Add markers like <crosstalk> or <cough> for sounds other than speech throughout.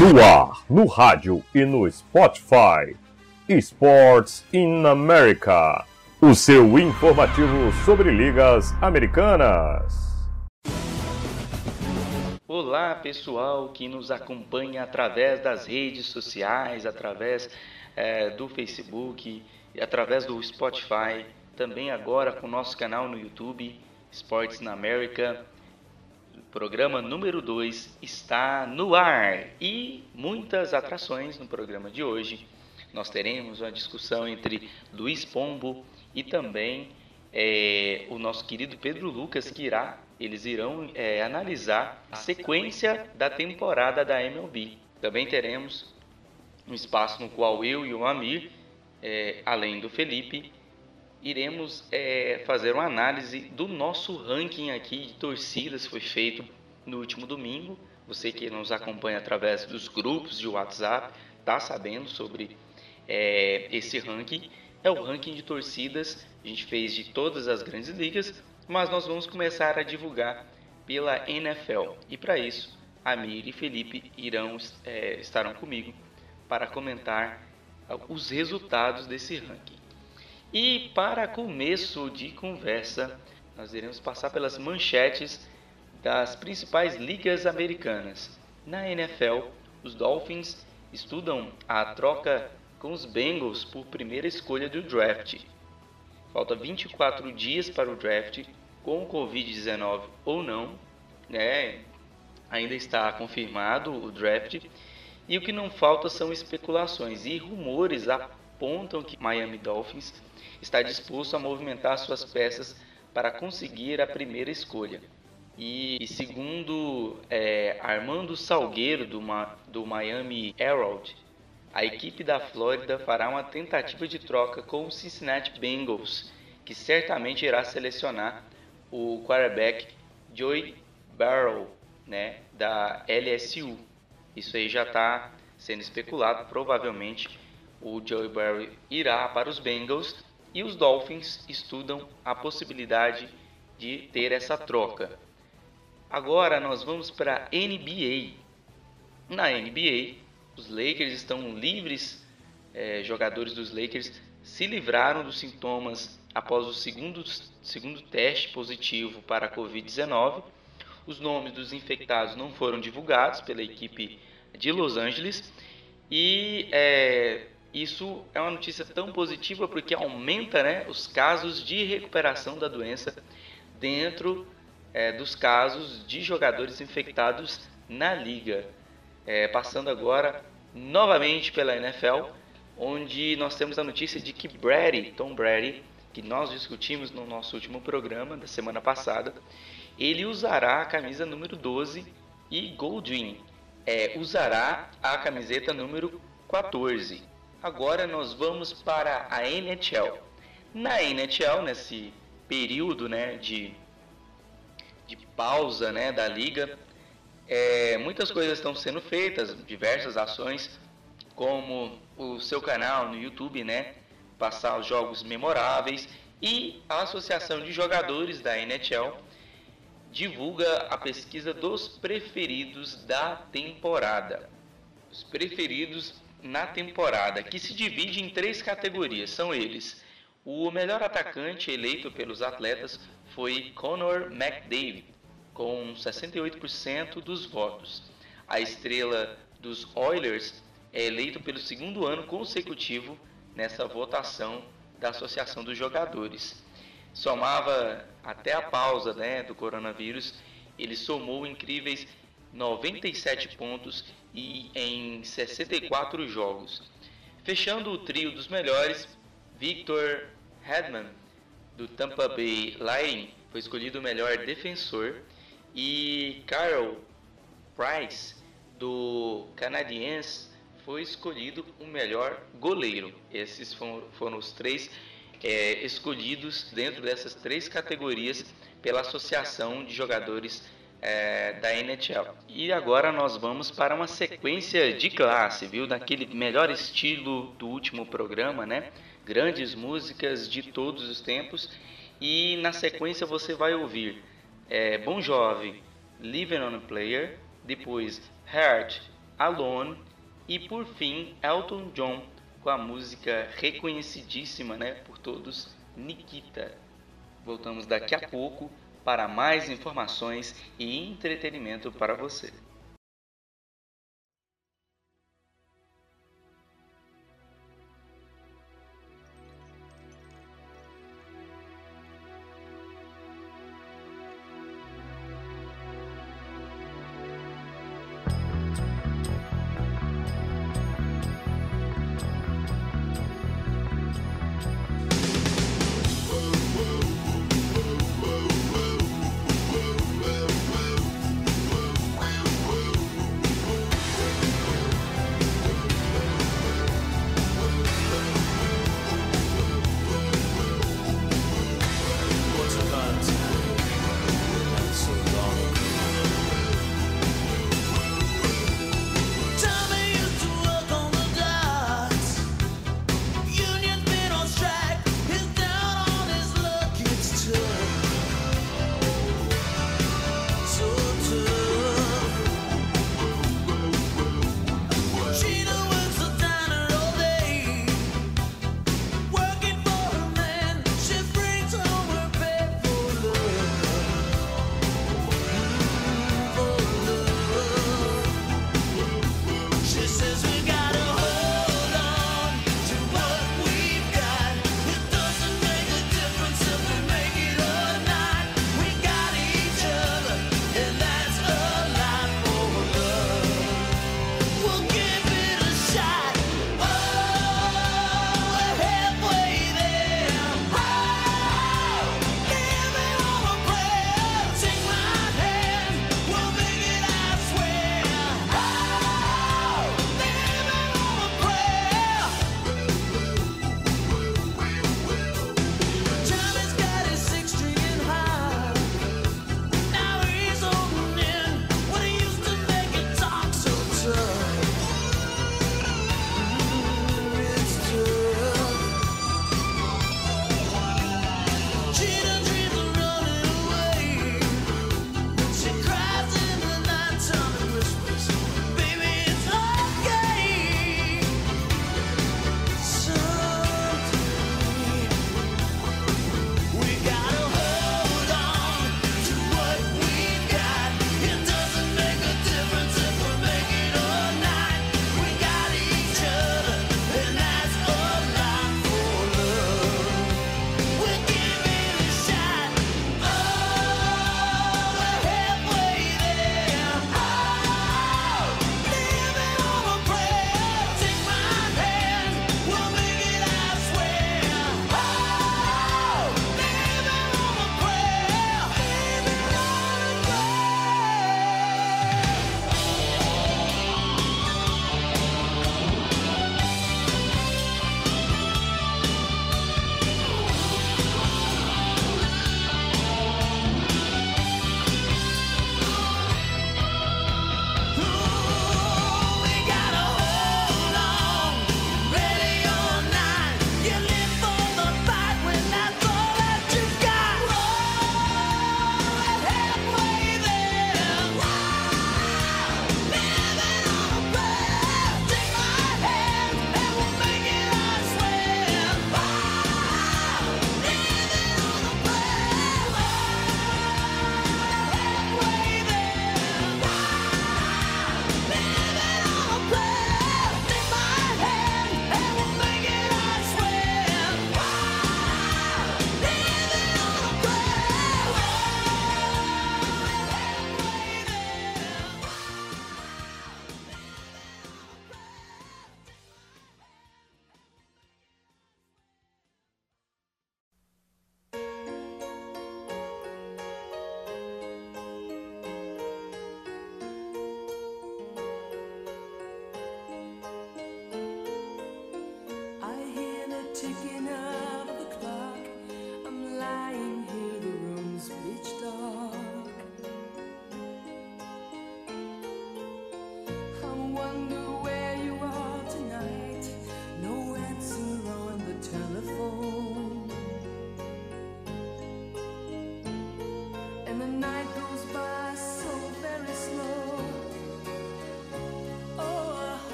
No ar, no rádio e no Spotify. Sports in America. O seu informativo sobre ligas americanas. Olá, pessoal que nos acompanha através das redes sociais, através é, do Facebook, através do Spotify, também agora com o nosso canal no YouTube, Sports in America. Programa número 2 está no ar e muitas atrações no programa de hoje. Nós teremos uma discussão entre Luiz Pombo e também é, o nosso querido Pedro Lucas, que irá, eles irão é, analisar a sequência da temporada da MLB. Também teremos um espaço no qual eu e o Amir, é, além do Felipe, iremos é, fazer uma análise do nosso ranking aqui de torcidas, foi feito no último domingo. Você que nos acompanha através dos grupos de WhatsApp está sabendo sobre é, esse ranking. É o ranking de torcidas, a gente fez de todas as grandes ligas, mas nós vamos começar a divulgar pela NFL. E para isso, Amir e Felipe irão é, estarão comigo para comentar os resultados desse ranking. E para começo de conversa, nós iremos passar pelas manchetes das principais ligas americanas. Na NFL, os Dolphins estudam a troca com os Bengals por primeira escolha do draft. Falta 24 dias para o draft, com o Covid-19 ou não, né? ainda está confirmado o draft. E o que não falta são especulações e rumores apontam que Miami Dolphins está disposto a movimentar suas peças para conseguir a primeira escolha. E, segundo é, Armando Salgueiro, do, do Miami Herald, a equipe da Flórida fará uma tentativa de troca com o Cincinnati Bengals, que certamente irá selecionar o quarterback Joey Barrow, né, da LSU. Isso aí já está sendo especulado. Provavelmente o Joey Barrow irá para os Bengals e os Dolphins estudam a possibilidade de ter essa troca. Agora nós vamos para a NBA. Na NBA, os Lakers estão livres, é, jogadores dos Lakers se livraram dos sintomas após o segundo, segundo teste positivo para a Covid-19. Os nomes dos infectados não foram divulgados pela equipe de Los Angeles e é, isso é uma notícia tão positiva porque aumenta né, os casos de recuperação da doença dentro é, dos casos de jogadores infectados na liga. É, passando agora novamente pela NFL, onde nós temos a notícia de que Brady, Tom Brady, que nós discutimos no nosso último programa da semana passada, ele usará a camisa número 12 e Goldwyn é, usará a camiseta número 14. Agora nós vamos para a NHL. Na NHL, nesse período né, de, de pausa né, da liga, é, muitas coisas estão sendo feitas, diversas ações, como o seu canal no YouTube, né, passar os jogos memoráveis e a Associação de Jogadores da NHL divulga a pesquisa dos preferidos da temporada. Os preferidos na temporada, que se divide em três categorias. São eles: o melhor atacante eleito pelos atletas foi Conor McDavid, com 68% dos votos. A estrela dos Oilers é eleito pelo segundo ano consecutivo nessa votação da Associação dos Jogadores. Somava até a pausa né, do coronavírus, ele somou incríveis 97 pontos e em 64 jogos. Fechando o trio dos melhores, Victor Hedman, do Tampa Bay Lightning, foi escolhido o melhor defensor e Carl Price, do Canadiense, foi escolhido o melhor goleiro. Esses foram, foram os três é, escolhidos dentro dessas três categorias pela Associação de Jogadores é, da NHL. E agora nós vamos para uma sequência de classe, viu? Daquele melhor estilo do último programa, né? Grandes músicas de todos os tempos. E na sequência você vai ouvir é, Bon Jovi, Living on a Player, depois Heart, Alone e por fim Elton John com a música reconhecidíssima, né, por todos, Nikita. Voltamos daqui a pouco para mais informações e entretenimento para você.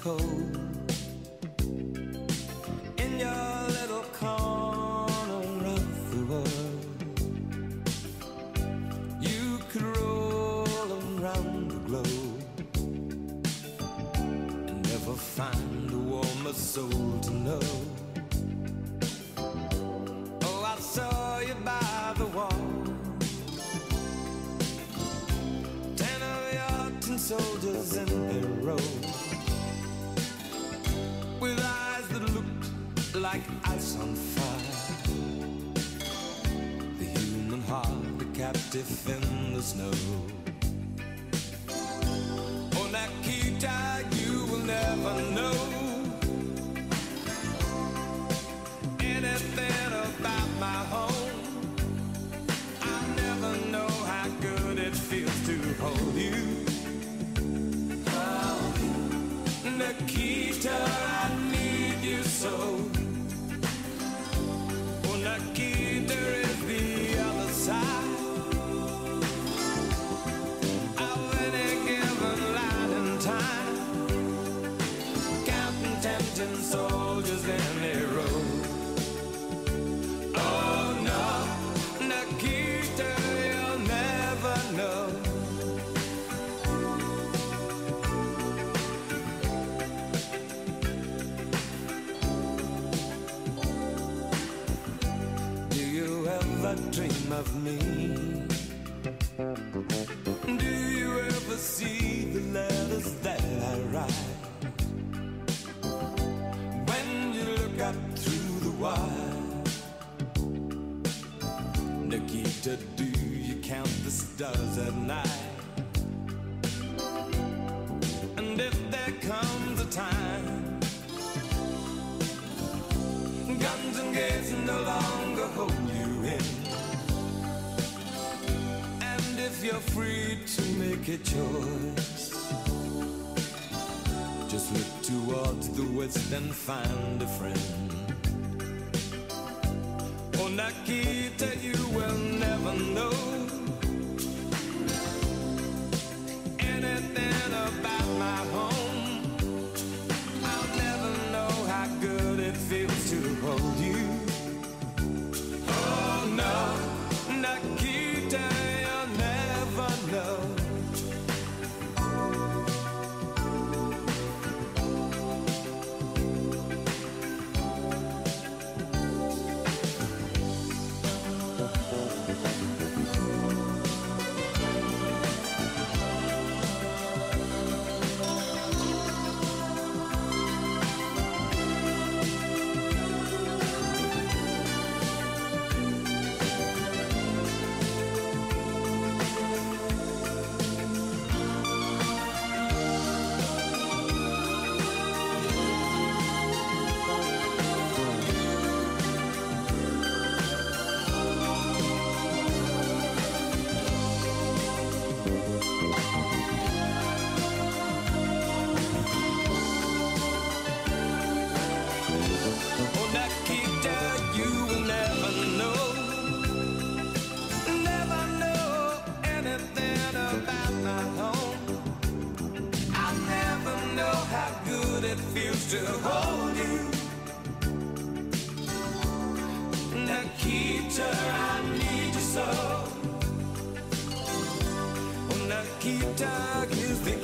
Cold? In your little corner of the world, you could roll around the globe and never find a warmer soul to know. Oh, I saw you by the wall. Ten of your tin soldiers in heart, a captive in the snow. Ever dream of me? A choice, just look towards the west and find a friend. Nikita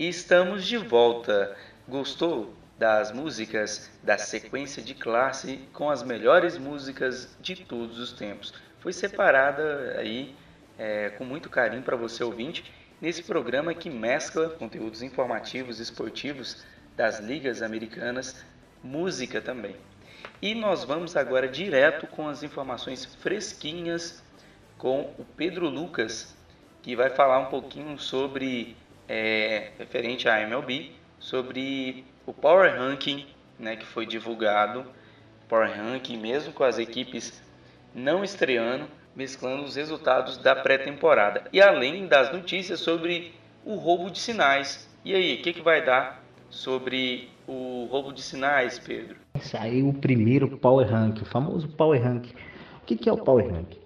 E estamos de volta. Gostou das músicas da sequência de classe com as melhores músicas de todos os tempos? Foi separada aí é, com muito carinho para você ouvinte nesse programa que mescla conteúdos informativos e esportivos das ligas americanas, música também. E nós vamos agora direto com as informações fresquinhas com o Pedro Lucas, que vai falar um pouquinho sobre, é, referente à MLB, sobre o Power Ranking né, que foi divulgado, Power Ranking, mesmo com as equipes não estreando, mesclando os resultados da pré-temporada. E além das notícias sobre o roubo de sinais. E aí, o que, que vai dar sobre o roubo de sinais, Pedro? Saiu o primeiro Power Rank, o famoso Power Rank. O que, que é o Power Rank?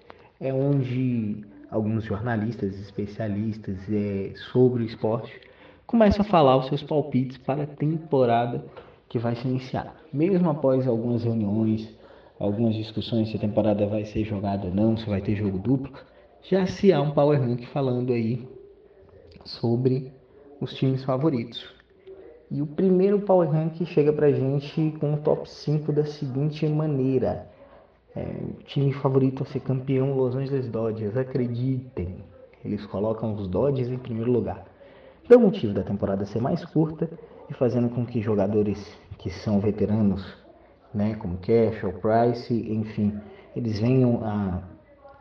É onde alguns jornalistas especialistas é, sobre o esporte começam a falar os seus palpites para a temporada que vai se iniciar. Mesmo após algumas reuniões, algumas discussões se a temporada vai ser jogada ou não, se vai ter jogo duplo, já se há um Power Rank falando aí sobre os times favoritos. E o primeiro Power Rank chega pra gente com o top 5 da seguinte maneira. É, time favorito a ser campeão Los Angeles Dodgers, acreditem. Eles colocam os Dodgers em primeiro lugar. Pelo motivo da temporada ser mais curta e fazendo com que jogadores que são veteranos, né, como Cash Price, enfim, eles venham a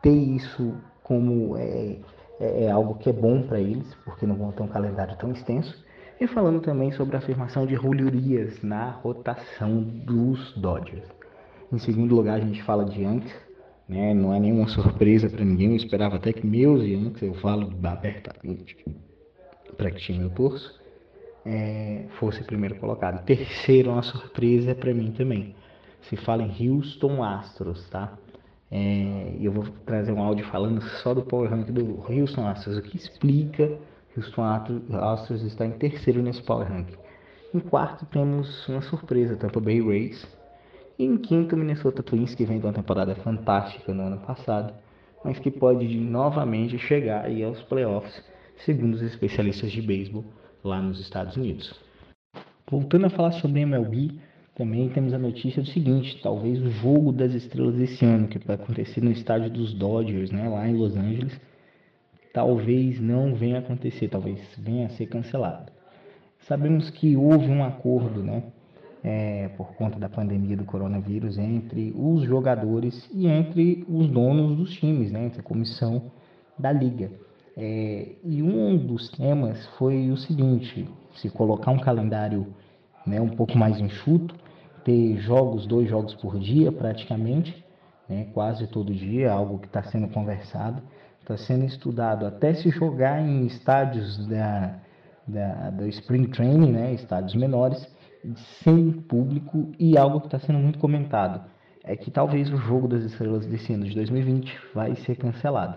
ter isso como é, é, é algo que é bom para eles, porque não vão ter um calendário tão extenso. E falando também sobre a afirmação de Julio Urias na rotação dos Dodgers. Em segundo lugar, a gente fala de Yankees, né? não é nenhuma surpresa para ninguém. Eu esperava até que meus Yankees, eu falo abertamente para que time eu torço, é, fosse primeiro colocado. Terceiro, uma surpresa para mim também. Se fala em Houston Astros, tá? É, eu vou trazer um áudio falando só do Power Rank do Houston Astros, o que explica Houston Astros está em terceiro nesse Power Rank. Em quarto temos uma surpresa, Tampa Bay Rays. E em quinto, Minnesota Twins, que vem de uma temporada fantástica no ano passado, mas que pode novamente chegar aí aos playoffs, segundo os especialistas de beisebol lá nos Estados Unidos. Voltando a falar sobre MLB, também temos a notícia do seguinte: talvez o jogo das estrelas desse ano, que vai acontecer no estádio dos Dodgers, né, lá em Los Angeles, talvez não venha acontecer, talvez venha a ser cancelado. Sabemos que houve um acordo, né, é, por conta da pandemia do coronavírus, entre os jogadores e entre os donos dos times, né, entre a comissão da liga. É, e um dos temas foi o seguinte: se colocar um calendário né, um pouco mais enxuto, ter jogos, dois jogos por dia praticamente, né, quase todo dia, algo que está sendo conversado está sendo estudado até se jogar em estádios da, da, do Spring Training, né, estádios menores, sem público e algo que está sendo muito comentado é que talvez o jogo das estrelas desse ano de 2020 vai ser cancelado.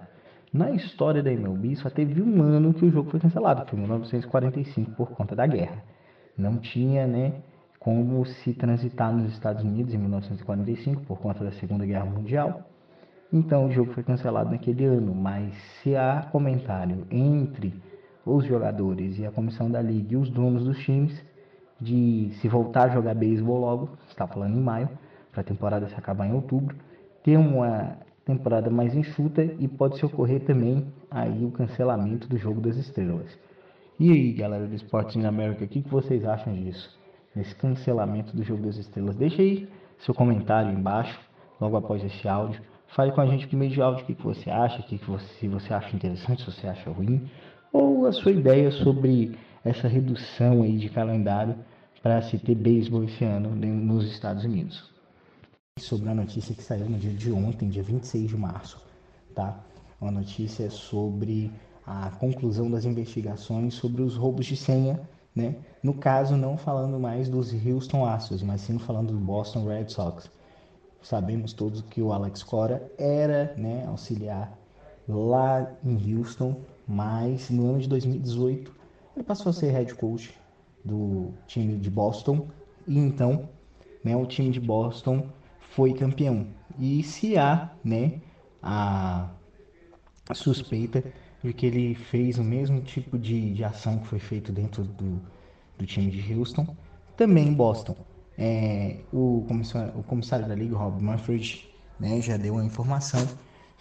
Na história da MLB só teve um ano que o jogo foi cancelado, foi 1945 por conta da guerra. Não tinha, né, como se transitar nos Estados Unidos em 1945 por conta da Segunda Guerra Mundial. Então o jogo foi cancelado naquele ano, mas se há comentário entre os jogadores e a comissão da liga e os donos dos times de se voltar a jogar beisebol logo, está falando em maio, para a temporada se acabar em outubro, ter uma temporada mais enxuta e pode se ocorrer também aí o cancelamento do jogo das estrelas. E aí, galera do Esportes in America, o que, que vocês acham disso? Nesse cancelamento do jogo das estrelas? Deixa aí seu comentário embaixo, logo após esse áudio. Fale com a gente por meio de áudio o que, que você acha, o que, que você, se você acha interessante, se você acha ruim, ou a sua ideia sobre essa redução aí de calendário para se ter beisebol esse ano nos Estados Unidos. Sobre a notícia que saiu no dia de ontem, dia 26 de março, tá? Uma notícia sobre a conclusão das investigações sobre os roubos de senha, né? No caso, não falando mais dos Houston Astros, mas sim falando do Boston Red Sox. Sabemos todos que o Alex Cora era né, auxiliar lá em Houston, mas no ano de 2018 ele passou a ser head coach do time de Boston e então né, o time de Boston foi campeão. E se há né, a, suspeita de que ele fez o mesmo tipo de, de ação que foi feito dentro do, do time de Houston, também em Boston. É, o, comissário, o, comissário, da Liga, Rob Manfred, né, já deu a informação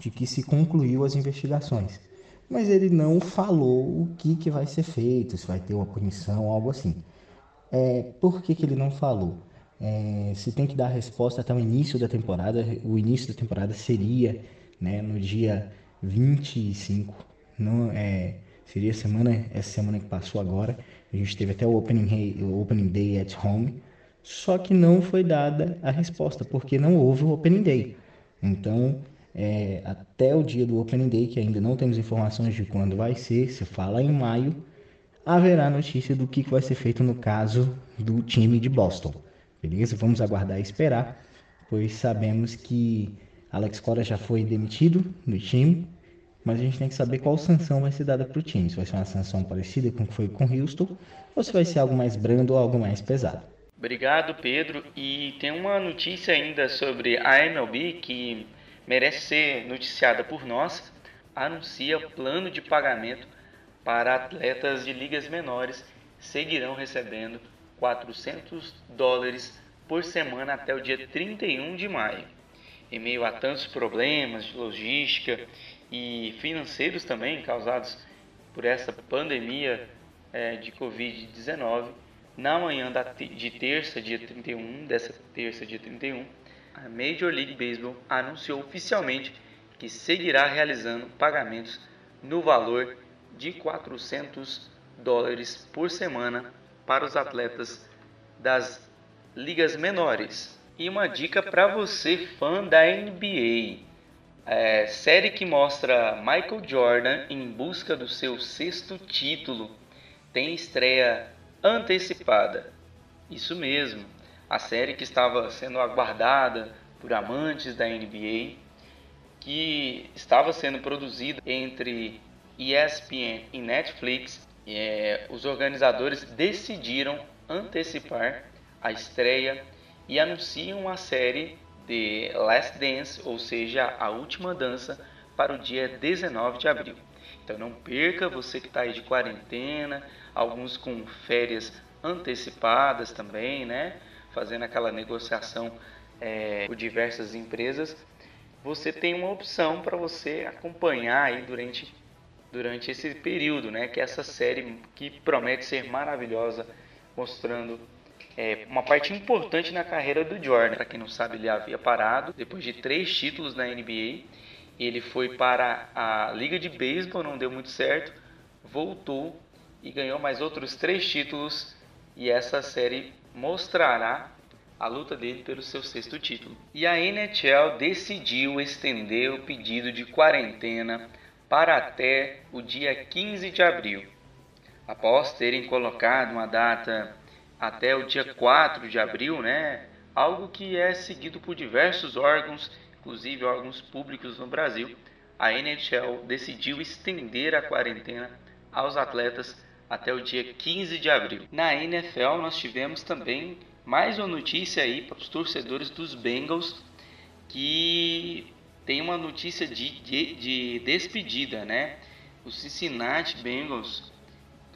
de que se concluiu as investigações. Mas ele não falou o que, que vai ser feito, se vai ter uma punição, algo assim. É, por que, que ele não falou? é, se tem que dar resposta até o início da temporada. O início da temporada seria né, no dia 25. Não, é, seria semana, essa semana que passou agora. A gente teve até o opening, o opening Day at Home. Só que não foi dada a resposta, porque não houve o Opening Day. Então, é, até o dia do Opening Day, que ainda não temos informações de quando vai ser, se fala em maio, haverá notícia do que vai ser feito no caso do time de Boston. Beleza? Vamos aguardar e esperar, pois sabemos que Alex Cora já foi demitido do time, mas a gente tem que saber qual sanção vai ser dada para o time. Se vai ser uma sanção parecida com o que foi com Houston, ou se vai ser algo mais brando ou algo mais pesado. Obrigado, Pedro. E tem uma notícia ainda sobre a MLB que merece ser noticiada por nós. Anuncia plano de pagamento para atletas de ligas menores seguirão recebendo 400 dólares por semana até o dia 31 de maio. Em meio a tantos problemas de logística e financeiros também causados por essa pandemia é, de Covid-19, na manhã de terça, dia 31, dessa terça, dia 31, a Major League Baseball anunciou oficialmente que seguirá realizando pagamentos no valor de 400 dólares por semana para os atletas das ligas menores. E uma dica para você fã da NBA: é, série que mostra Michael Jordan em busca do seu sexto título tem estreia antecipada. Isso mesmo, a série que estava sendo aguardada por amantes da NBA, que estava sendo produzida entre ESPN e Netflix, é, os organizadores decidiram antecipar a estreia e anunciam a série de Last Dance, ou seja, a última dança, para o dia 19 de abril. Então não perca, você que está aí de quarentena, alguns com férias antecipadas também, né? Fazendo aquela negociação é, por diversas empresas, você tem uma opção para você acompanhar aí durante, durante esse período, né? Que é essa série que promete ser maravilhosa, mostrando é, uma parte importante na carreira do Jordan. Para quem não sabe, ele havia parado depois de três títulos na NBA. Ele foi para a Liga de Beisebol, não deu muito certo, voltou e ganhou mais outros três títulos e essa série mostrará a luta dele pelo seu sexto título. E a NHL decidiu estender o pedido de quarentena para até o dia 15 de abril. Após terem colocado uma data até o dia 4 de abril, né? Algo que é seguido por diversos órgãos, inclusive órgãos públicos no Brasil, a NHL decidiu estender a quarentena aos atletas até o dia 15 de abril. Na NFL, nós tivemos também mais uma notícia aí para os torcedores dos Bengals que tem uma notícia de, de, de despedida, né? Os Cincinnati Bengals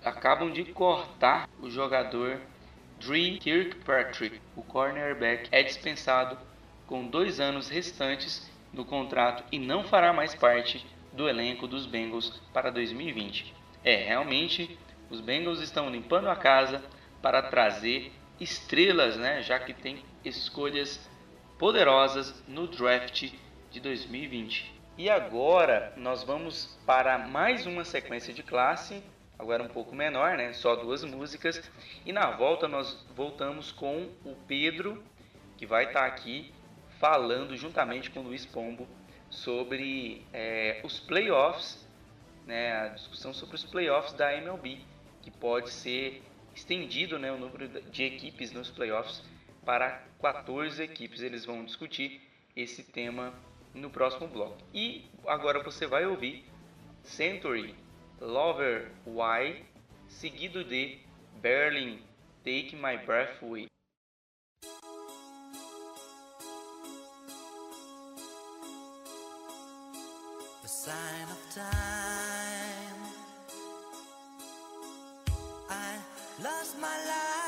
acabam de cortar o jogador Dre Kirkpatrick, o cornerback, é dispensado com dois anos restantes no contrato e não fará mais parte do elenco dos Bengals para 2020. É, realmente os Bengals estão limpando a casa para trazer estrelas, né? Já que tem escolhas poderosas no draft de 2020. E agora nós vamos para mais uma sequência de classe, agora um pouco menor, né? Só duas músicas. E na volta nós voltamos com o Pedro, que vai estar aqui falando juntamente com o Luiz Pombo sobre é, os playoffs, né? A discussão sobre os playoffs da MLB que pode ser estendido né, o número de equipes nos playoffs para 14 equipes. Eles vão discutir esse tema no próximo bloco. E agora você vai ouvir Century Lover Why, seguido de Berlin Take My Breath Away. Sign of time. Lost my life,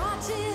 watching.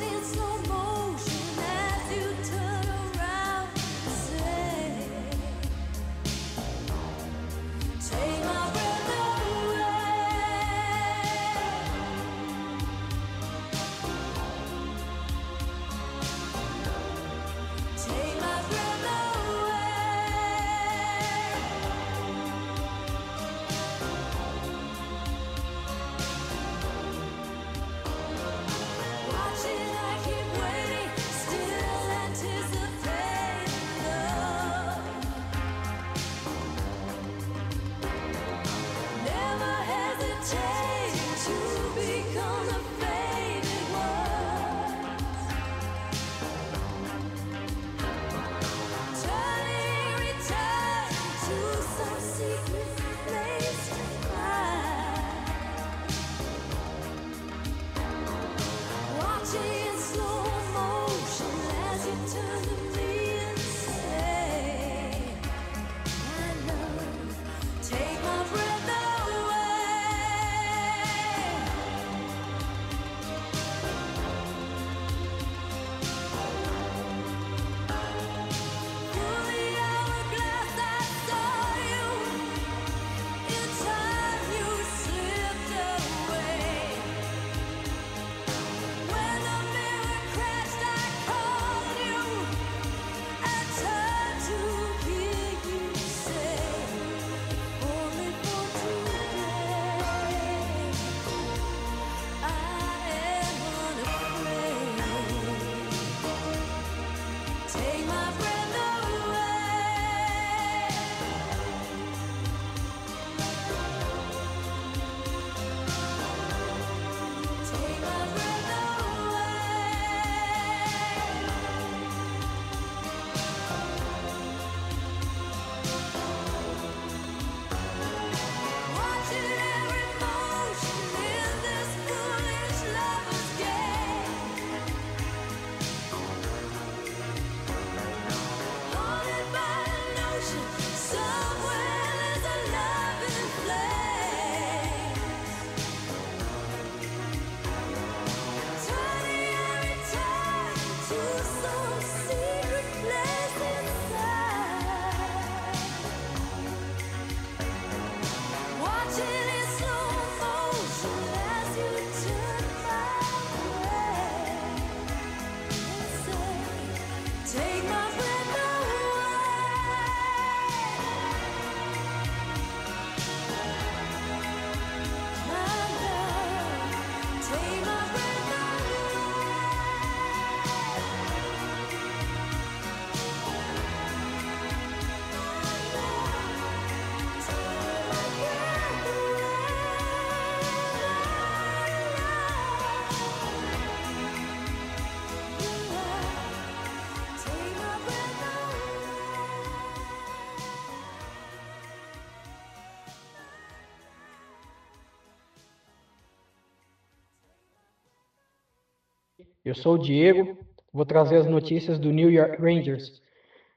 Eu sou o Diego, vou trazer as notícias do New York Rangers.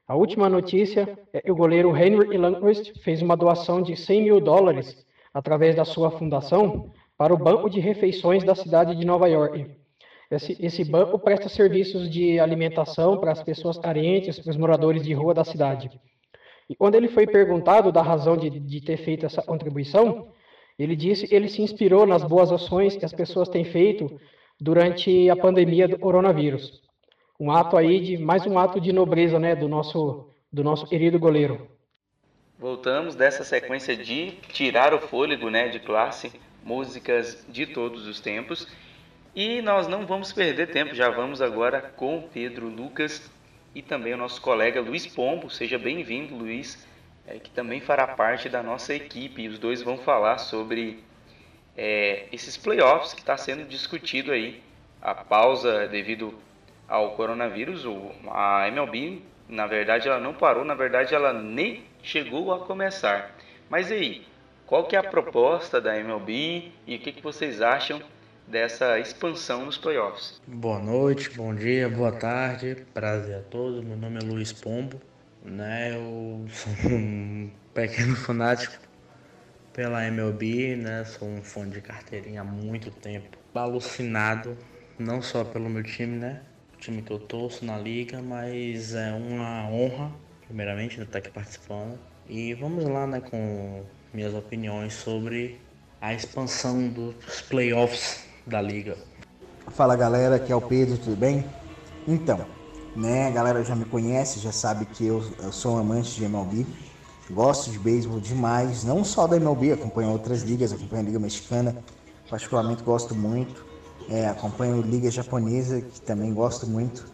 A última notícia é que o goleiro Henry Lundqvist fez uma doação de 100 mil dólares através da sua fundação para o Banco de Refeições da cidade de Nova York. Esse, esse banco presta serviços de alimentação para as pessoas carentes, para os moradores de rua da cidade. E quando ele foi perguntado da razão de, de ter feito essa contribuição, ele disse que ele se inspirou nas boas ações que as pessoas têm feito durante a pandemia do coronavírus. Um ato aí de mais um ato de nobreza, né, do nosso do nosso querido goleiro. Voltamos dessa sequência de tirar o fôlego, né, de classe, músicas de todos os tempos. E nós não vamos perder tempo, já vamos agora com o Pedro Lucas e também o nosso colega Luiz Pombo. Seja bem-vindo, Luiz, é, que também fará parte da nossa equipe. E os dois vão falar sobre é, esses playoffs que está sendo discutido aí. A pausa devido ao coronavírus, a MLB, na verdade, ela não parou, na verdade, ela nem chegou a começar. Mas aí, qual que é a proposta da MLB e o que, que vocês acham dessa expansão nos playoffs? Boa noite, bom dia, boa tarde, prazer a todos. Meu nome é Luiz Pombo, né? Eu sou um pequeno <laughs> fanático pela MLB, né? Sou um fã de carteirinha há muito tempo. Alucinado, não só pelo meu time, né? O time que eu torço na liga, mas é uma honra, primeiramente, de estar aqui participando. E vamos lá, né, com minhas opiniões sobre a expansão dos playoffs da liga. Fala galera, aqui é o Pedro, tudo bem? Então, né, a galera já me conhece, já sabe que eu, eu sou um amante de MLB, gosto de beisebol demais, não só da MLB, acompanho outras ligas, acompanho a Liga Mexicana, particularmente gosto muito, é, acompanho Liga Japonesa, que também gosto muito,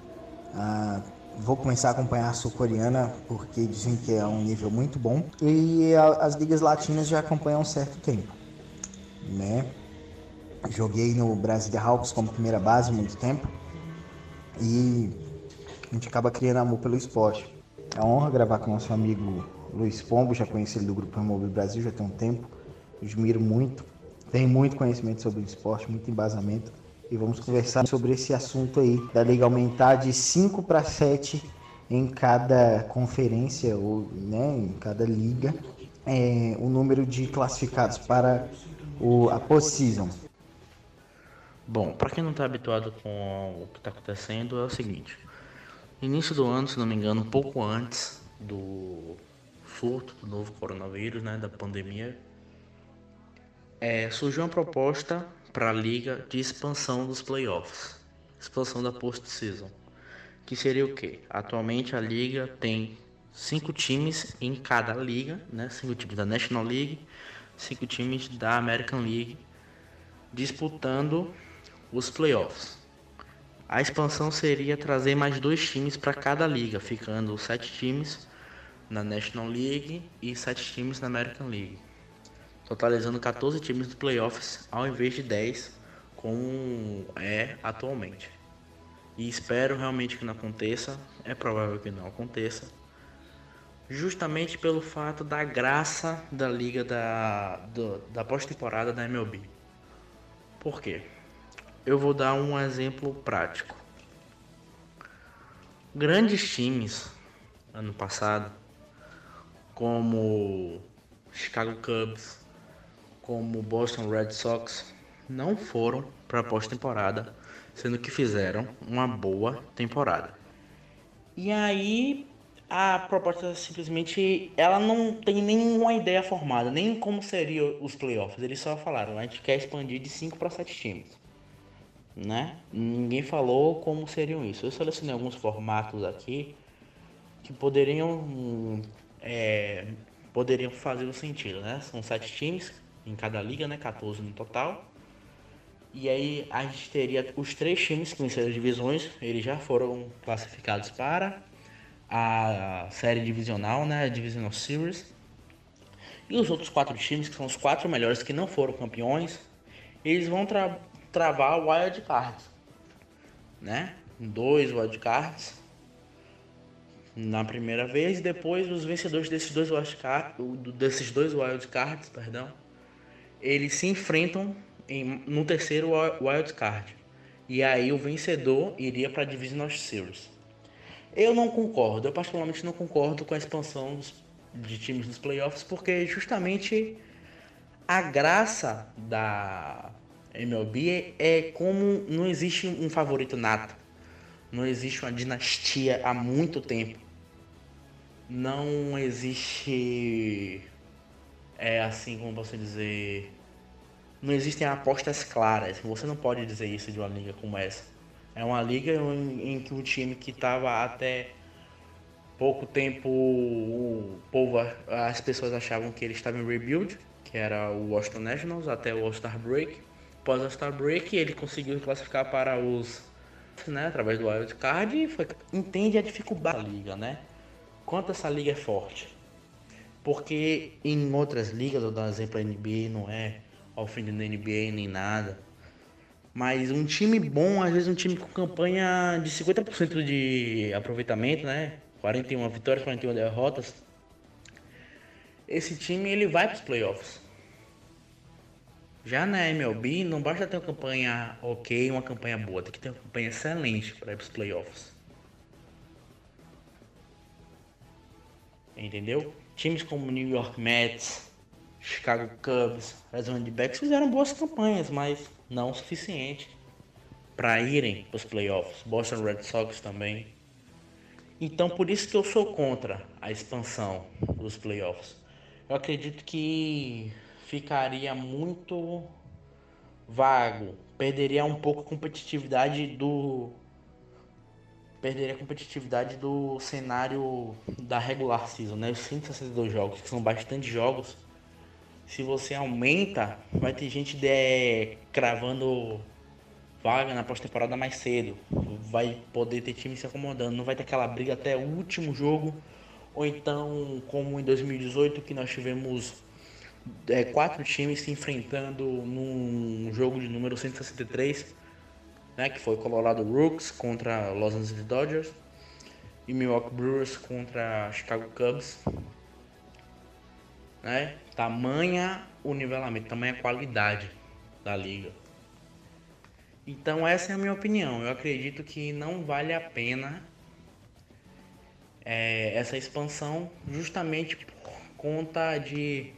Ah, vou começar a acompanhar a sul-coreana, porque dizem que é um nível muito bom, e a- as ligas latinas já acompanham há um certo tempo, né? Joguei no Brasília Hawks como primeira base muito tempo e a gente acaba criando amor pelo esporte. É uma honra gravar com nosso amigo Luiz Pombo, já conheci ele do Grupo Remover Brasil já tem um tempo, admiro muito, tem muito conhecimento sobre o esporte, muito embasamento. E vamos conversar sobre esse assunto aí da liga aumentar de 5 para 7 em cada conferência ou né, em cada liga. É, o número de classificados para o, a postseason. Bom, para quem não está habituado com o que está acontecendo, é o seguinte: início do ano, se não me engano, um pouco antes do surto do novo coronavírus, né, da pandemia, é, surgiu uma proposta para a liga de expansão dos playoffs, expansão da postseason, que seria o quê? Atualmente a liga tem cinco times em cada liga, né, cinco times da National League, cinco times da American League disputando os playoffs. A expansão seria trazer mais dois times para cada liga, ficando sete times na National League e sete times na American League, totalizando 14 times dos playoffs ao invés de 10, como é atualmente. E espero realmente que não aconteça, é provável que não aconteça, justamente pelo fato da graça da liga da, da pós-temporada da MLB. Por quê? Eu vou dar um exemplo prático. Grandes times ano passado, como Chicago Cubs, como Boston Red Sox, não foram para a pós-temporada, sendo que fizeram uma boa temporada. E aí a proposta simplesmente ela não tem nenhuma ideia formada, nem como seriam os playoffs. Eles só falaram, a gente quer expandir de 5 para 7 times. Né? Ninguém falou como seriam isso. Eu selecionei alguns formatos aqui que poderiam é, poderiam fazer o sentido, né? São sete times em cada liga, né? 14 no total. E aí a gente teria os três times que venceram as divisões, eles já foram classificados para a série divisional, né? A Divisional Series. E os outros quatro times, que são os quatro melhores que não foram campeões, eles vão tra travar o wild card, né? Dois wild cards na primeira vez, depois os vencedores desses dois wild card, desses dois wild cards, perdão, eles se enfrentam em, no terceiro wi- wild card. E aí o vencedor iria para a Divisional Series. Eu não concordo, eu particularmente não concordo com a expansão de times nos playoffs, porque justamente a graça da MLB é como não existe um favorito nato. Não existe uma dinastia há muito tempo. Não existe. É assim como você dizer. Não existem apostas claras. Você não pode dizer isso de uma liga como essa. É uma liga em, em que o time que estava até pouco tempo o povo, as pessoas achavam que ele estava em rebuild, que era o Washington Nationals até o All-Star Break. Após o All-Star Break, ele conseguiu classificar para os né, através do wild card e foi, entende a dificuldade da liga, né? Quanto essa liga é forte. Porque em outras ligas, eu dou um exemplo, a NBA não é ofendendo a NBA nem nada. Mas um time bom, às vezes um time com campanha de 50% de aproveitamento, né? 41 vitórias, 41 derrotas. Esse time ele vai para os playoffs. Já na MLB, não basta ter uma campanha ok, uma campanha boa, tem que ter uma campanha excelente para ir para os playoffs. Entendeu? Times como New York Mets, Chicago Cubs, Diamondbacks fizeram boas campanhas, mas não o suficiente para irem para os playoffs. Boston Red Sox também. Então por isso que eu sou contra a expansão dos playoffs. Eu acredito que ficaria muito vago, perderia um pouco a competitividade do perderia a competitividade do cenário da regular season, né? Os 162 jogos, que são bastante jogos. Se você aumenta, vai ter gente de, cravando vaga na pós-temporada mais cedo. Vai poder ter time se acomodando, não vai ter aquela briga até o último jogo. Ou então, como em 2018, que nós tivemos é, quatro times se enfrentando num jogo de número 163, né, que foi Colorado Rooks contra Los Angeles Dodgers e Milwaukee Brewers contra Chicago Cubs. Né? Tamanha o nivelamento, tamanha a qualidade da liga. Então essa é a minha opinião. Eu acredito que não vale a pena é, essa expansão justamente por conta de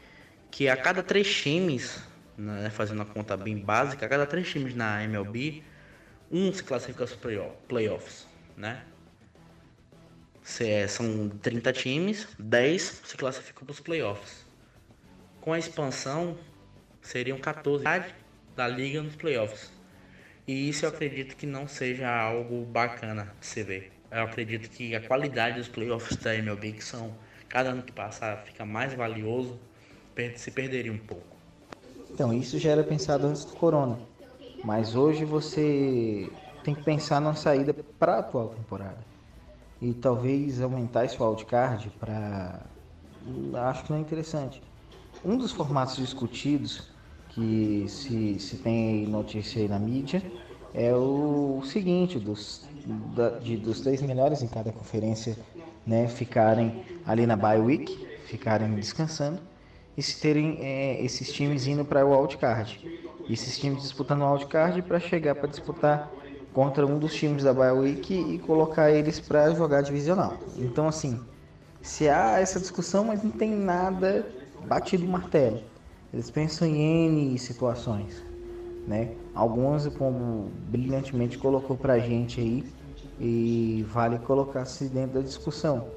que a cada três times, né, fazendo a conta bem básica, a cada três times na MLB, um se classifica para os playoff- playoffs, né? É- são 30 times, 10 se classificam para os playoffs. Com a expansão, seriam 14 da liga nos playoffs. E isso eu acredito que não seja algo bacana de se ver. Eu acredito que a qualidade dos playoffs da MLB, que são cada ano que passa fica mais valioso, se perderia um pouco. Então, isso já era pensado antes do corona. Mas hoje você tem que pensar numa saída para a atual temporada. E talvez aumentar esse wildcard para. Acho que não é interessante. Um dos formatos discutidos, que se, se tem notícia aí na mídia, é o seguinte: dos, da- de, dos três melhores em cada conferência né, ficarem ali na bye week, ficarem descansando e se terem é, esses times indo para o wildcard. Esses times disputando o wildcard para chegar para disputar contra um dos times da bye week e colocar eles para jogar divisional. Então assim, se há essa discussão, mas não tem nada batido martelo. Eles pensam em N situações, né? Algumas, como brilhantemente colocou pra gente aí, e vale colocar-se dentro da discussão.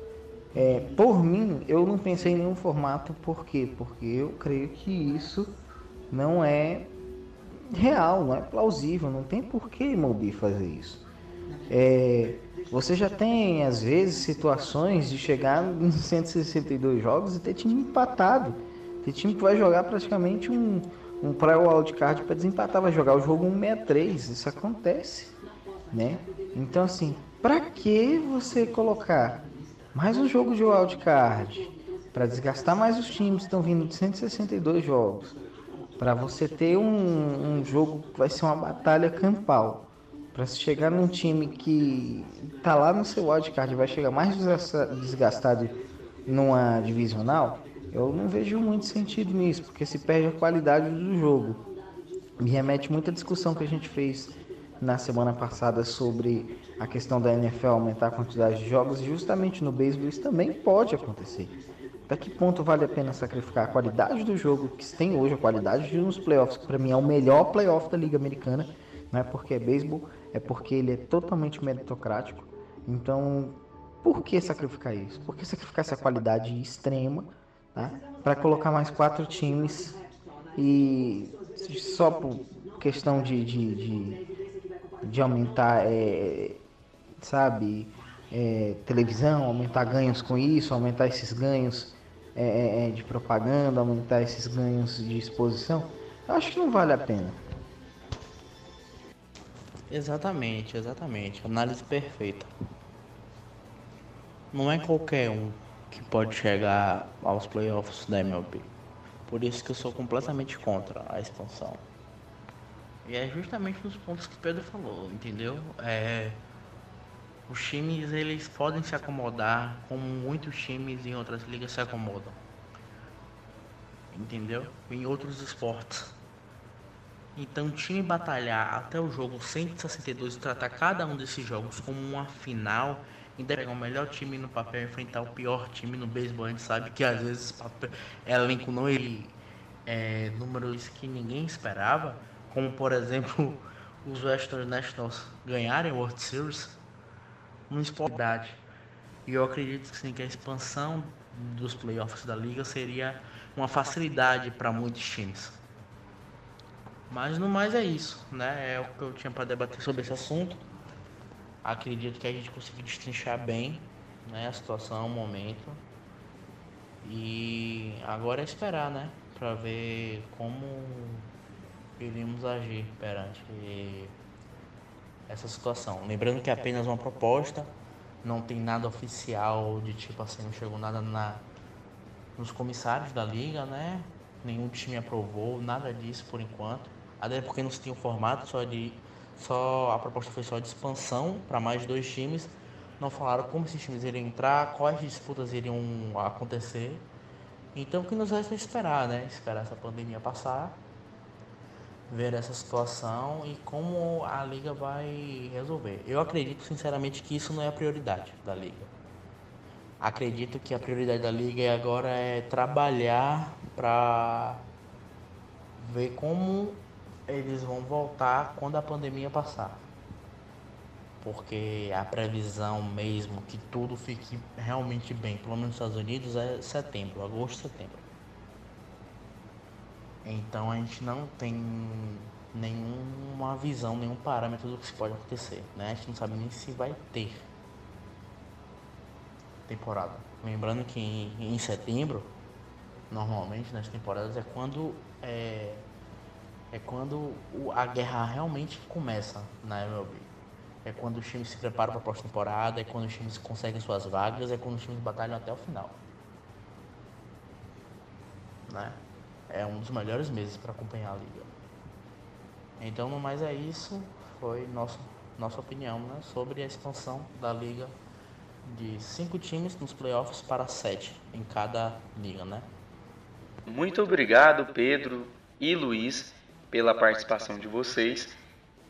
É, por mim, eu não pensei em nenhum formato, por quê? Porque eu creio que isso não é real, não é plausível, não tem por que Mobi fazer isso. É, você já tem, às vezes, situações de chegar em 162 jogos e ter time empatado. Ter time que vai jogar praticamente um, um pré-wildcard para desempatar, vai jogar o jogo 163. Isso acontece, né? Então, assim, para que você colocar mais um jogo de wildcard para desgastar mais os times que estão vindo de 162 jogos? Para você ter um, um jogo que vai ser uma batalha campal. Para se chegar num time que tá lá no seu wildcard vai chegar mais desgasta- desgastado numa divisional, eu não vejo muito sentido nisso, porque se perde a qualidade do jogo. Me remete muita discussão que a gente fez na semana passada sobre a questão da NFL aumentar a quantidade de jogos, justamente no beisebol isso também pode acontecer. Até que ponto vale a pena sacrificar a qualidade do jogo que tem hoje, a qualidade de nos playoffs, que para mim é o melhor playoff da Liga Americana, não é porque é beisebol, é porque ele é totalmente meritocrático. Então, por que sacrificar isso? Por que sacrificar essa qualidade extrema tá? para colocar mais quatro times e só por questão de, de, de, de aumentar, é, sabe, é, televisão, aumentar ganhos com isso, aumentar esses ganhos é, é, é, de propaganda, aumentar esses ganhos de exposição? Eu acho que não vale a pena. Exatamente, exatamente. Análise perfeita. Não é qualquer um que pode chegar aos playoffs da MLB. Por isso que eu sou completamente contra a expansão. E é justamente nos pontos que o Pedro falou, entendeu? É, os times eles podem se acomodar como muitos times em outras ligas se acomodam. Entendeu? Em outros esportes. Então, o time batalhar até o jogo 162 e tratar cada um desses jogos como uma final, ainda pegar o melhor time no papel e enfrentar o pior time no beisebol, a gente sabe que às vezes papel, elenco não ele é, números que ninguém esperava, como por exemplo <laughs> os Western Nationals ganharem World Series, uma esportidade. E eu acredito que, sim, que a expansão dos playoffs da liga seria uma facilidade para muitos times. Mas no mais é isso, né? É o que eu tinha para debater sobre esse assunto. Acredito que a gente conseguiu destrinchar bem né, a situação, o momento. E agora é esperar, né? Para ver como iremos agir perante essa situação. Lembrando que é apenas uma proposta, não tem nada oficial de tipo assim, não chegou nada na, nos comissários da liga, né? Nenhum time aprovou, nada disso por enquanto. Até porque não se tinha um formato só de. Só a proposta foi só de expansão para mais dois times. Não falaram como esses times iriam entrar, quais disputas iriam acontecer. Então o que nos resta é esperar, né? Esperar essa pandemia passar, ver essa situação e como a liga vai resolver. Eu acredito sinceramente que isso não é a prioridade da liga. Acredito que a prioridade da liga agora é trabalhar para ver como eles vão voltar quando a pandemia passar. Porque a previsão mesmo que tudo fique realmente bem, pelo menos nos Estados Unidos, é setembro, agosto, setembro. Então a gente não tem nenhuma visão, nenhum parâmetro do que pode acontecer. Né? A gente não sabe nem se vai ter temporada. Lembrando que em, em setembro, normalmente nas temporadas é quando é, é quando a guerra realmente começa na MLB. É quando os times se preparam para a próxima temporada, é quando os times conseguem suas vagas, é quando os times batalham até o final. Né? É um dos melhores meses para acompanhar a liga. Então, no mais é isso. Foi nosso, nossa opinião né, sobre a expansão da liga de cinco times nos playoffs para sete em cada liga, né? Muito obrigado, Pedro e Luiz, pela participação de vocês.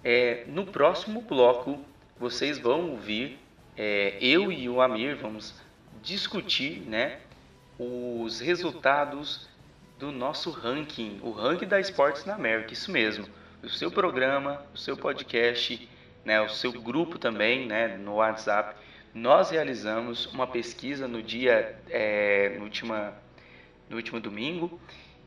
É, no próximo bloco, vocês vão ouvir, é, eu e o Amir vamos discutir né, os resultados do nosso ranking, o ranking da Esportes na América, isso mesmo. O seu programa, o seu podcast né, o seu grupo também, né, no WhatsApp, nós realizamos uma pesquisa no dia, é, no, última, no último domingo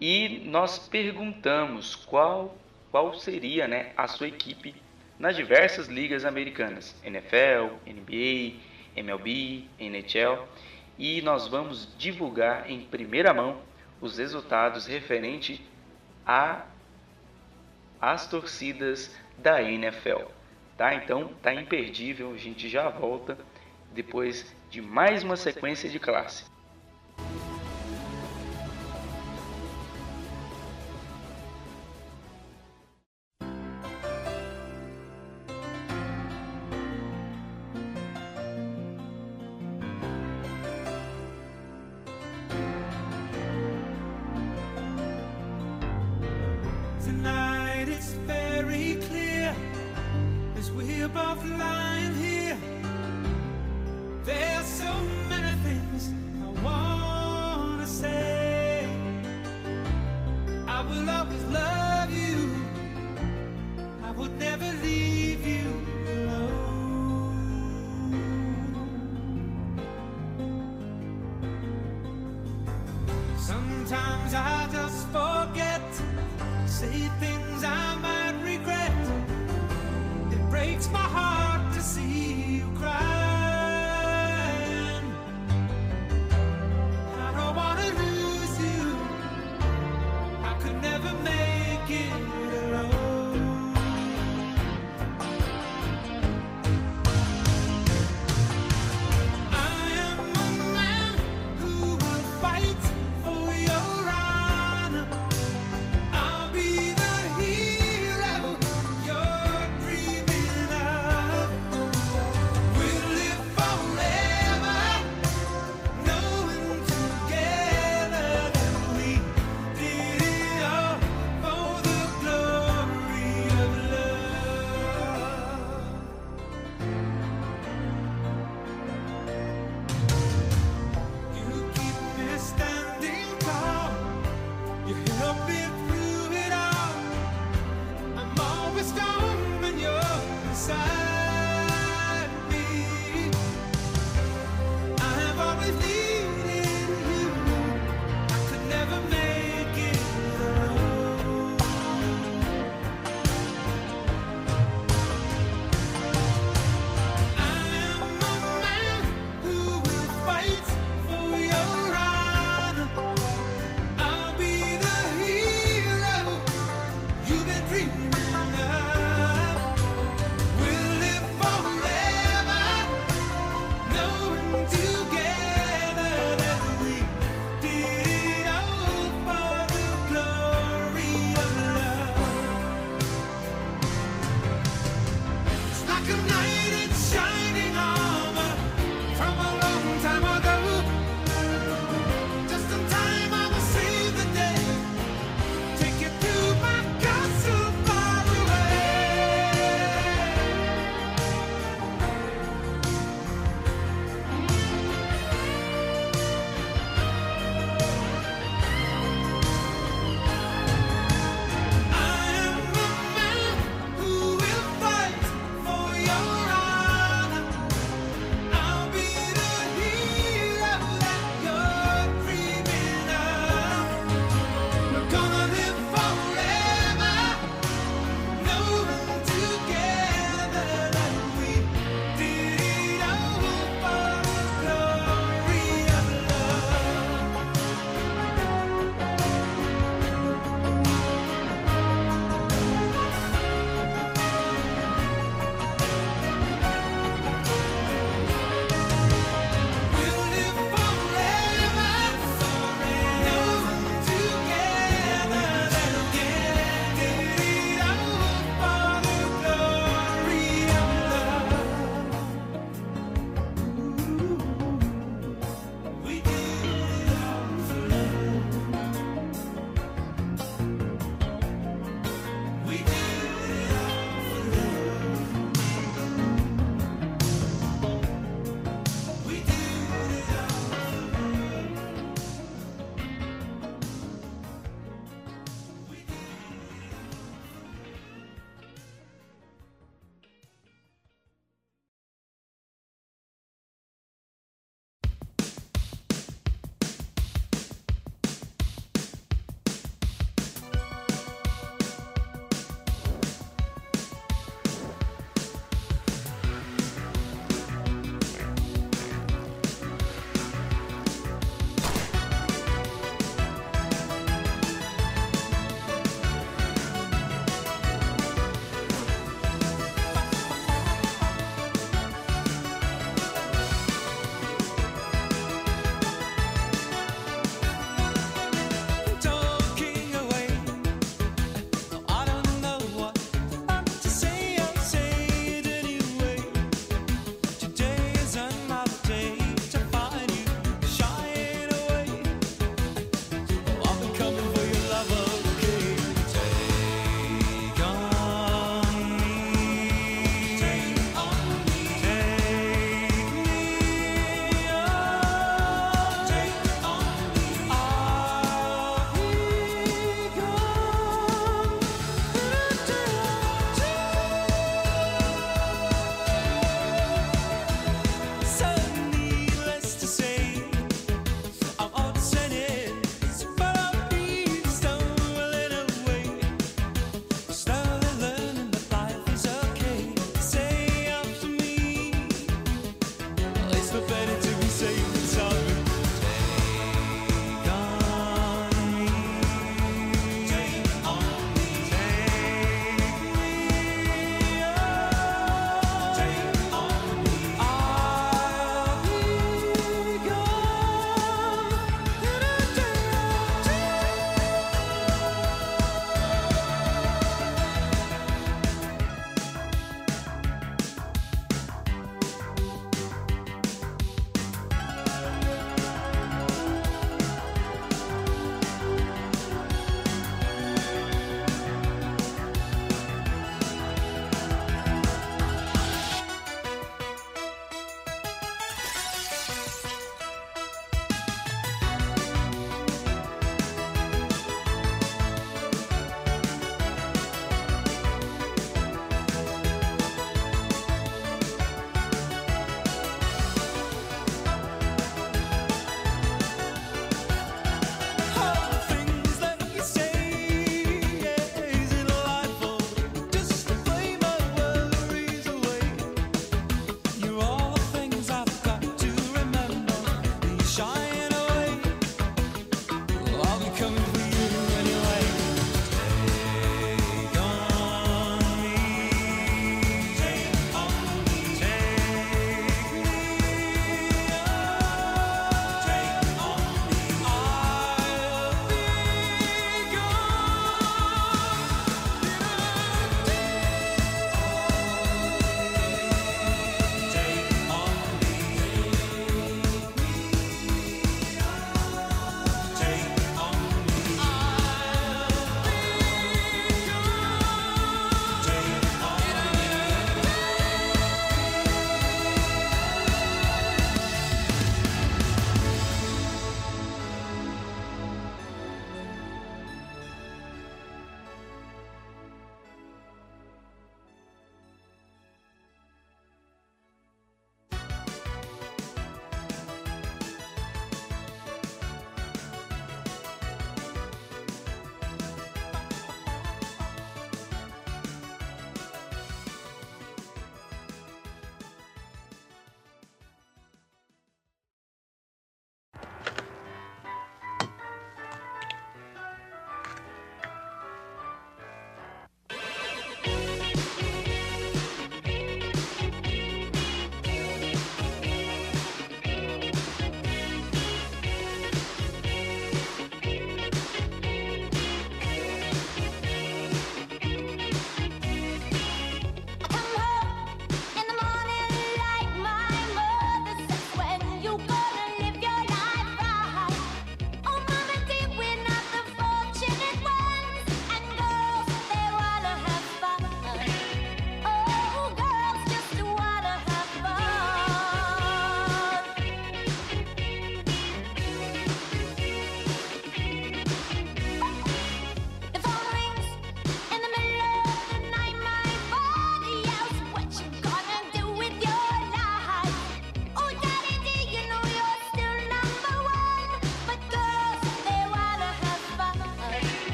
e nós perguntamos qual, qual seria né, a sua equipe nas diversas ligas americanas, NFL, NBA, MLB, NHL, e nós vamos divulgar em primeira mão os resultados referente a as torcidas da NFL, tá? Então tá imperdível, a gente já volta depois de mais uma sequência de classe.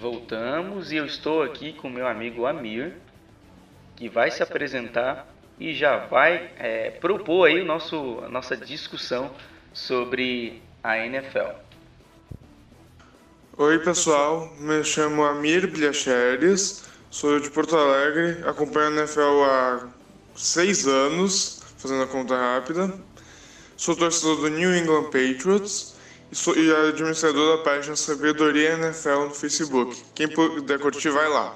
Voltamos e eu estou aqui com meu amigo Amir, que vai se apresentar e já vai é, propor aí o nosso, a nossa discussão sobre a NFL. Oi pessoal, me chamo Amir Bilhacheres, sou de Porto Alegre, acompanho a NFL há seis anos, fazendo a conta rápida. Sou torcedor do New England Patriots e, sou, e administrador da página Sabedoria NFL no Facebook. Quem puder curtir, vai lá.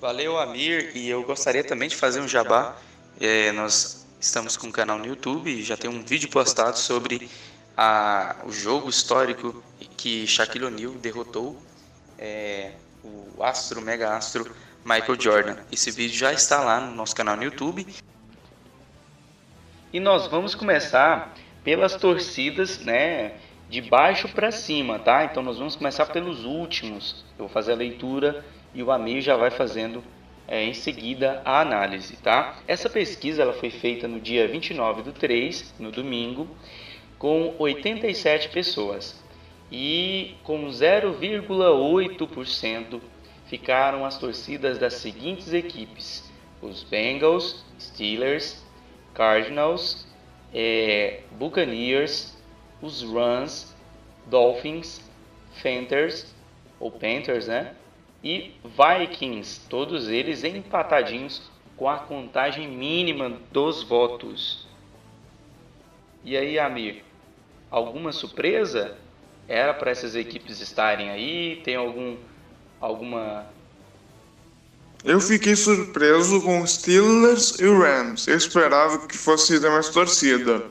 Valeu, Amir, e eu gostaria também de fazer um jabá. É, nós estamos com um canal no YouTube e já tem um vídeo postado sobre a, o jogo histórico que Shaquille O'Neal derrotou é, o astro, mega astro Michael Jordan. Esse vídeo já está lá no nosso canal no YouTube. E nós vamos começar pelas torcidas, né, de baixo para cima, tá? Então nós vamos começar pelos últimos. Eu vou fazer a leitura e o Amir já vai fazendo é, em seguida a análise, tá? Essa pesquisa ela foi feita no dia 29 do 3, no domingo, com 87 pessoas. E com 0,8% ficaram as torcidas das seguintes equipes: os Bengals, Steelers, Cardinals, eh, Buccaneers, os Rams, Dolphins, Panthers ou Panthers, né? E Vikings, todos eles empatadinhos com a contagem mínima dos votos. E aí, Amir, alguma surpresa? Era para essas equipes estarem aí? Tem algum alguma Eu fiquei surpreso com Steelers e Rams. Eu esperava que fosse ter mais torcida.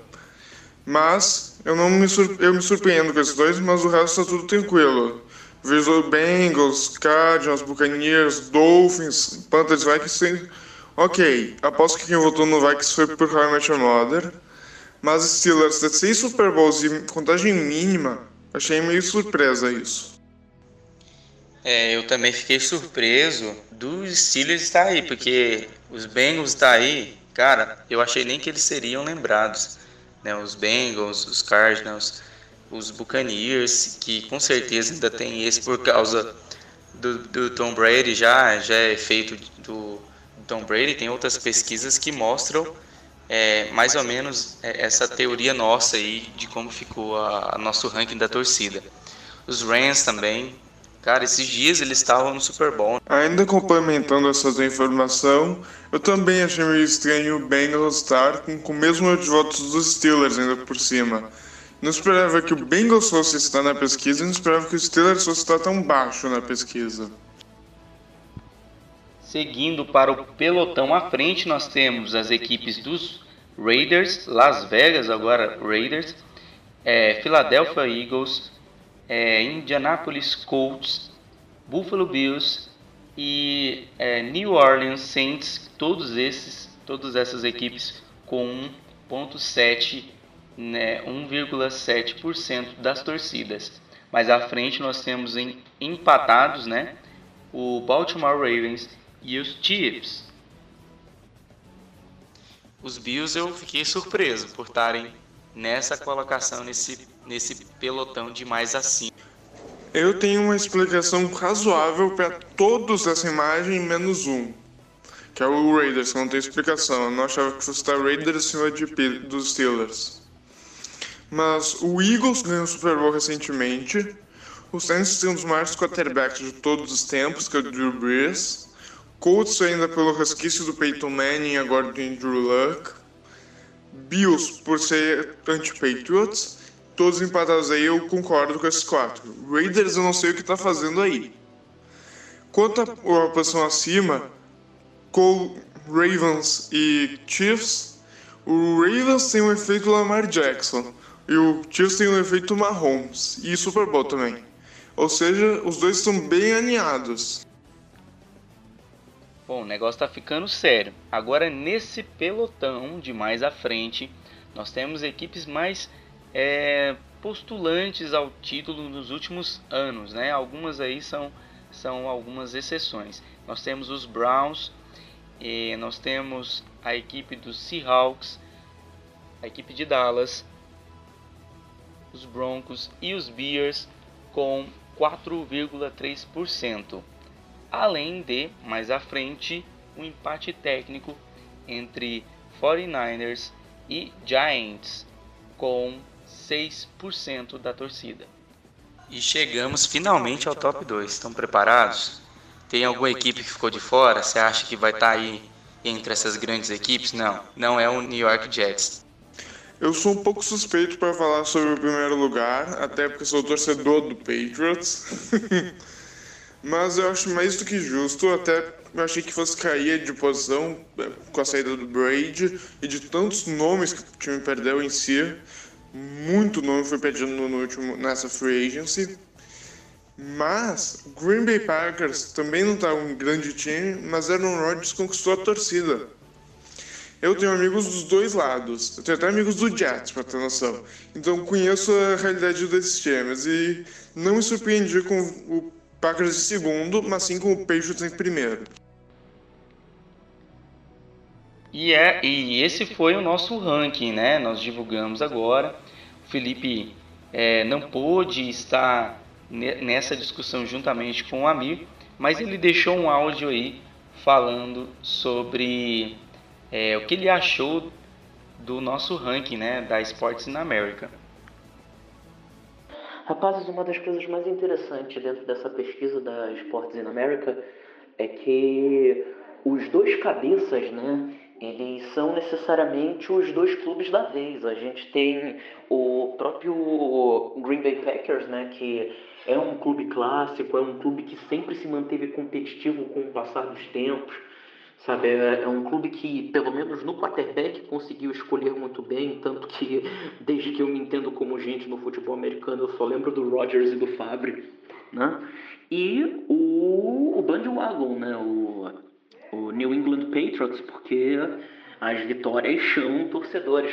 Mas eu não me, eu me surpreendo com esses dois, mas o resto tá tudo tranquilo. Vejo Bengals, Cardinals, Buccaneers, Dolphins, Panthers, Vikings. Ok, aposto que quem votou no Vikings foi por How I Met Your Mother. Mas Steelers ter seis Super Bowls e contagem mínima, achei meio surpresa isso. É, eu também fiquei surpreso dos Steelers estar aí, porque os Bengals estar aí, cara, eu achei nem que eles seriam lembrados. Né? Os Bengals, os Cardinals, os Buccaneers, que com certeza ainda tem esse por causa do, do Tom Brady, já, já é feito do, Tom Brady. Tem outras pesquisas que mostram é, mais ou menos é, essa teoria nossa aí de como ficou a nosso ranking da torcida. Os Rams também, Cara, esses dias eles estavam no Super Bowl. Ainda complementando essa tua informação, eu também achei meio estranho o Bengals estar com, com o mesmo número de votos dos Steelers ainda por cima. Não esperava que o Bengals fosse estar na pesquisa e não esperava que o Steelers fosse estar tão baixo na pesquisa. Seguindo para o pelotão à frente, nós temos as equipes dos Raiders, Las Vegas agora Raiders, é, Philadelphia Eagles, é, Indianapolis Colts, Buffalo Bills e é, New Orleans Saints, todos esses, todas essas equipes com 1.7, né, 1,7% das torcidas. Mais à frente nós temos em, empatados, né, o Baltimore Ravens e os Chiefs. Os Bills eu fiquei surpreso por estarem nessa colocação, nesse, nesse pelotão de mais acima. Eu tenho uma explicação razoável para todos essa imagem menos um, que é o Raiders, não tem explicação. Eu não achava que fosse estar Raiders acima de, dos Steelers. Mas o Eagles ganhou o Super Bowl recentemente. O Saints tem um dos maiores quarterbacks de todos os tempos, que é o Drew Brees. Colts ainda pelo resquício do Peyton Manning, agora do Andrew Luck. Bills por ser anti-Patriots. Todos empatados aí, eu concordo com esses quatro. Raiders eu não sei o que tá fazendo aí. Quanto à posição acima, Col Ravens e Chiefs, o Ravens tem um efeito Lamar Jackson e o Chiefs tem um efeito Mahomes e Super Bowl também. Ou seja, os dois estão bem alinhados. Bom, o negócio tá ficando sério. Agora nesse pelotão de mais à frente, nós temos equipes mais é, postulantes ao título nos últimos anos, né? Algumas aí são, são algumas exceções. Nós temos os Browns, nós temos a equipe dos Seahawks, a equipe de Dallas, os Broncos e os Bears com 4,3%, além de, mais à frente, um empate técnico entre 49ers e Giants, com 6% da torcida. E chegamos finalmente ao top 2. Estão preparados? Tem alguma equipe que ficou de fora? Você acha que vai estar aí entre essas grandes equipes? Não, não é o New York Jets. Eu sou um pouco suspeito para falar sobre o primeiro lugar, até porque sou torcedor do Patriots. <laughs> Mas eu acho mais do que justo, até eu achei que fosse cair de posição eh, com a saída do Brady e de tantos nomes que o time perdeu em si. Muito nome foi perdido no, último, nessa free agency. Mas Green Bay Packers também não tá um grande time, mas Aaron Rodgers conquistou a torcida. Eu tenho amigos dos dois lados. Eu tenho até amigos do Jets, pra ter noção. Então conheço a realidade desses times e não me surpreendi com o Packers em segundo, mas sim com o Patriots em primeiro. E, é, e esse foi o nosso ranking, né? Nós divulgamos agora. O Felipe é, não pôde estar ne- nessa discussão juntamente com o Amir, mas ele deixou um áudio aí falando sobre é, o que ele achou do nosso ranking, né? Da Sports in America. Rapazes, uma das coisas mais interessantes dentro dessa pesquisa da Sports in America é que os dois cabeças, né, eles são necessariamente os dois clubes da vez. A gente tem o próprio Green Bay Packers, né, que é um clube clássico, é um clube que sempre se manteve competitivo com o passar dos tempos. Sabe, é é um clube que, pelo menos no quarterback, conseguiu escolher muito bem, tanto que, desde que eu me entendo como gente no futebol americano, eu só lembro do Rodgers e do Favre, né? E o, o Bandwagon, né? O, o New England Patriots, porque as vitórias chamam torcedores.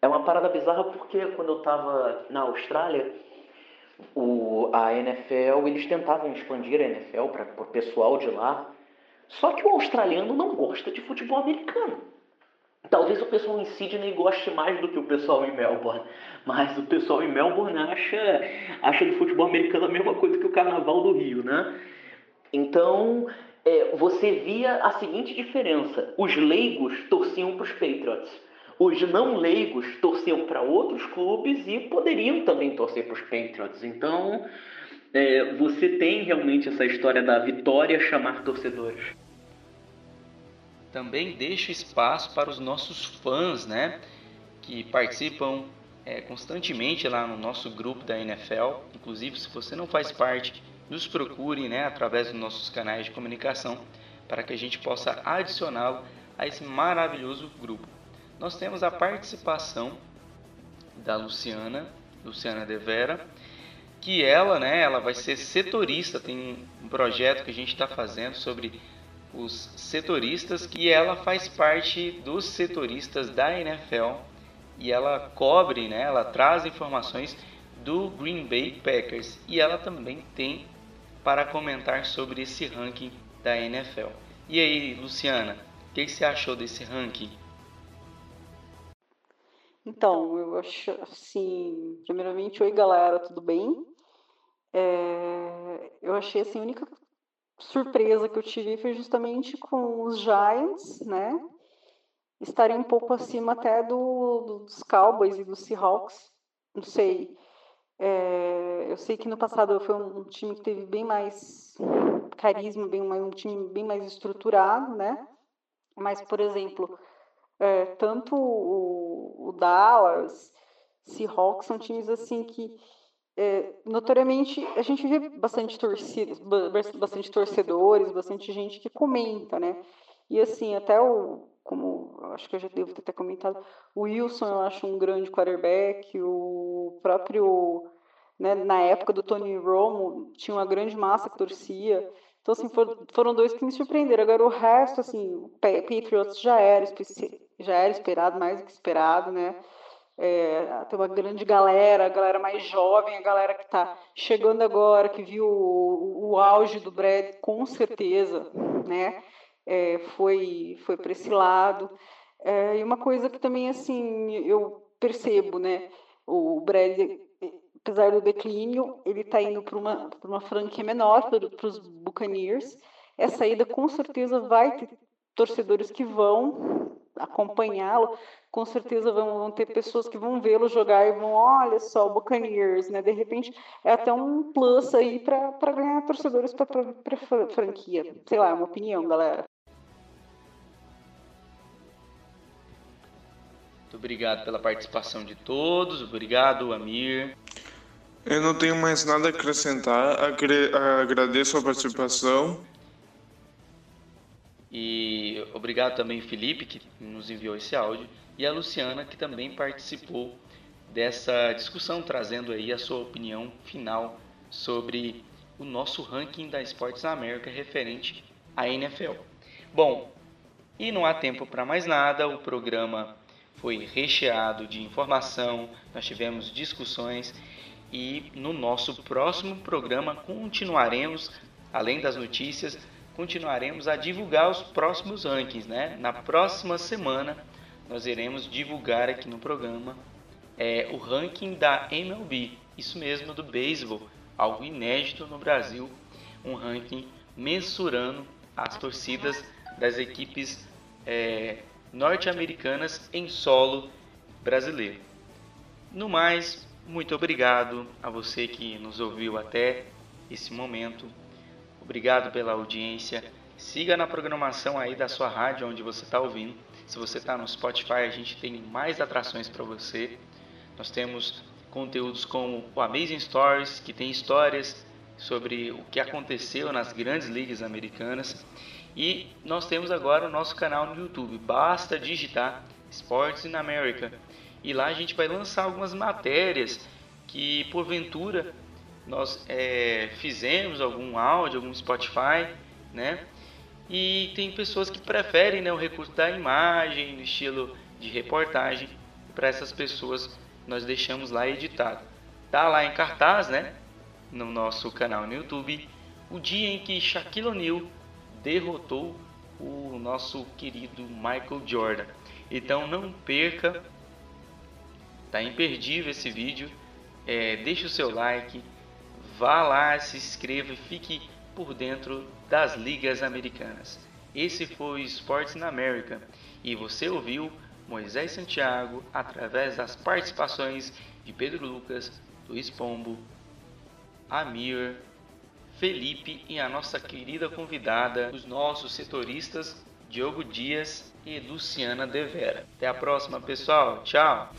É uma parada bizarra porque quando eu tava na Austrália, o, a NFL, eles tentavam expandir a NFL para o pessoal de lá, só que o australiano não gosta de futebol americano. Talvez o pessoal em Sydney goste mais do que o pessoal em Melbourne, mas o pessoal em Melbourne acha, acha do futebol americano a mesma coisa que o carnaval do Rio, né? Então, é, você via a seguinte diferença: os leigos torciam para os Patriots, os não leigos torciam para outros clubes e poderiam também torcer para os Patriots. Então, é, você tem realmente essa história da vitória chamar torcedores. Também deixo espaço para os nossos fãs, né? Que participam é, constantemente lá no nosso grupo da NFL. Inclusive, se você não faz parte, nos procure, né? Através dos nossos canais de comunicação para que a gente possa adicioná-lo a esse maravilhoso grupo. Nós temos a participação da Luciana, Luciana De Vera, que ela, né, ela vai ser setorista, tem um projeto que a gente está fazendo sobre os setoristas, que ela faz parte dos setoristas da NFL e ela cobre, né, ela traz informações do Green Bay Packers e ela também tem para comentar sobre esse ranking da NFL. E aí, Luciana, o que, que você achou desse ranking? Então, eu acho assim, primeiramente, oi galera, tudo bem? É, eu achei assim, a única surpresa que eu tive foi justamente com os Giants, né? Estarem um pouco acima até do, do- dos Cowboys e dos Seahawks. Não sei. É, eu sei que no passado foi um, time que teve bem mais carisma, bem um time bem mais estruturado, né? Mas, por exemplo, é, tanto o, o Dallas, Seahawks são times assim que é, notoriamente a gente vê bastante torcidas, ba- bastante torcedores, bastante gente que comenta, né? E assim, até o, como acho que eu já devo ter até comentado, o Wilson eu acho um grande quarterback, o próprio, né, na época do Tony Romo, tinha uma grande massa que torcia. Então, assim, foram, dois que me surpreenderam. Agora, o resto, assim, o Pa- Patriots já era, já era esperado, mais do que esperado, né? É, tem uma grande galera, a galera mais jovem, a galera que está chegando agora, que viu o, o auge do Brad, com certeza, né? É, foi foi para esse lado. É, e uma coisa que também, assim, eu percebo, né? O Brad apesar do declínio, ele está indo para uma, uma franquia menor para os Buccaneers. Essa ida com certeza vai ter torcedores que vão acompanhá-lo, com certeza vão, vão ter pessoas que vão vê-lo jogar e vão, olha só, o Buccaneers, né? De repente é até um plus aí para ganhar torcedores para a franquia. Sei lá, é uma opinião, galera. Muito obrigado pela participação de todos. Obrigado, Amir. Eu não tenho mais nada a acrescentar. Agre- Agradeço a participação. E obrigado também, Felipe, que nos enviou esse áudio, e a Luciana, que também participou dessa discussão, trazendo aí a sua opinião final sobre o nosso ranking da Esportes na América referente à NFL. Bom, e não há tempo para mais nada, o programa foi recheado de informação, nós tivemos discussões e no nosso próximo programa continuaremos, além das notícias, continuaremos a divulgar os próximos rankings, né? Na próxima semana nós iremos divulgar aqui no programa é, o ranking da MLB, isso mesmo do beisebol, algo inédito no Brasil, um ranking mensurando as torcidas das equipes é, norte-americanas em solo brasileiro. No mais, muito obrigado a você que nos ouviu até esse momento. Obrigado pela audiência. Siga na programação aí da sua rádio onde você está ouvindo. Se você está no Spotify, a gente tem mais atrações para você. Nós temos conteúdos como o Amazing Stories, que tem histórias sobre o que aconteceu nas grandes ligas americanas. E nós temos agora o nosso canal no YouTube. Basta digitar Sports in America. E lá a gente vai lançar algumas matérias que porventura nós é, fizemos algum áudio, algum Spotify, né? E tem pessoas que preferem né, o recurso da imagem, no estilo de reportagem. Para essas pessoas nós deixamos lá editado. Tá lá em cartaz, né? No nosso canal no YouTube, o dia em que Shaquille O'Neal derrotou o nosso querido Michael Jordan. Então não perca, tá imperdível esse vídeo. É, deixe o seu like, vá lá, se inscreva e fique por dentro das ligas americanas. Esse foi o Sports na América e você ouviu Moisés Santiago através das participações de Pedro Lucas, Luiz Pombo, Amir, Felipe e a nossa querida convidada, os nossos setoristas Diogo Dias e Luciana Devera. Até a próxima, pessoal. Tchau!